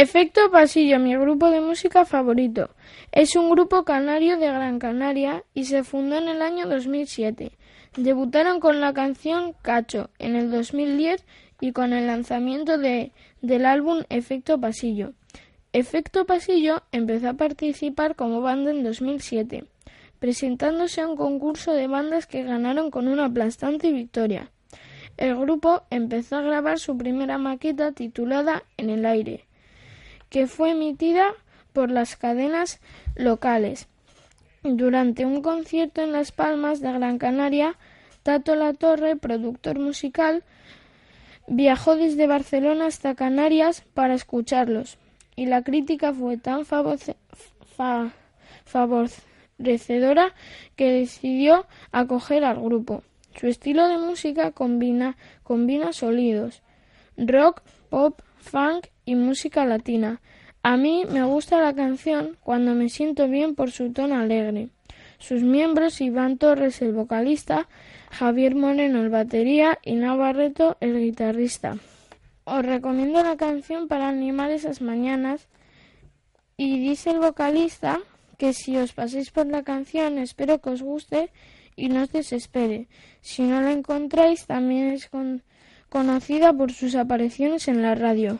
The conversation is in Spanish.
Efecto Pasillo, mi grupo de música favorito. Es un grupo canario de Gran Canaria y se fundó en el año 2007. Debutaron con la canción Cacho en el 2010 y con el lanzamiento de, del álbum Efecto Pasillo. Efecto Pasillo empezó a participar como banda en 2007, presentándose a un concurso de bandas que ganaron con una aplastante victoria. El grupo empezó a grabar su primera maqueta titulada En el aire que fue emitida por las cadenas locales. Durante un concierto en Las Palmas de Gran Canaria, Tato La Torre, productor musical, viajó desde Barcelona hasta Canarias para escucharlos, y la crítica fue tan favorecedora que decidió acoger al grupo. Su estilo de música combina, combina sonidos rock, pop, funk y música latina. A mí me gusta la canción cuando me siento bien por su tono alegre. Sus miembros Iván Torres el vocalista, Javier Moreno el batería y Navarreto el guitarrista. Os recomiendo la canción para animar esas mañanas y dice el vocalista que si os paséis por la canción espero que os guste y no os desespere. Si no la encontráis también es conocida por sus apariciones en la radio.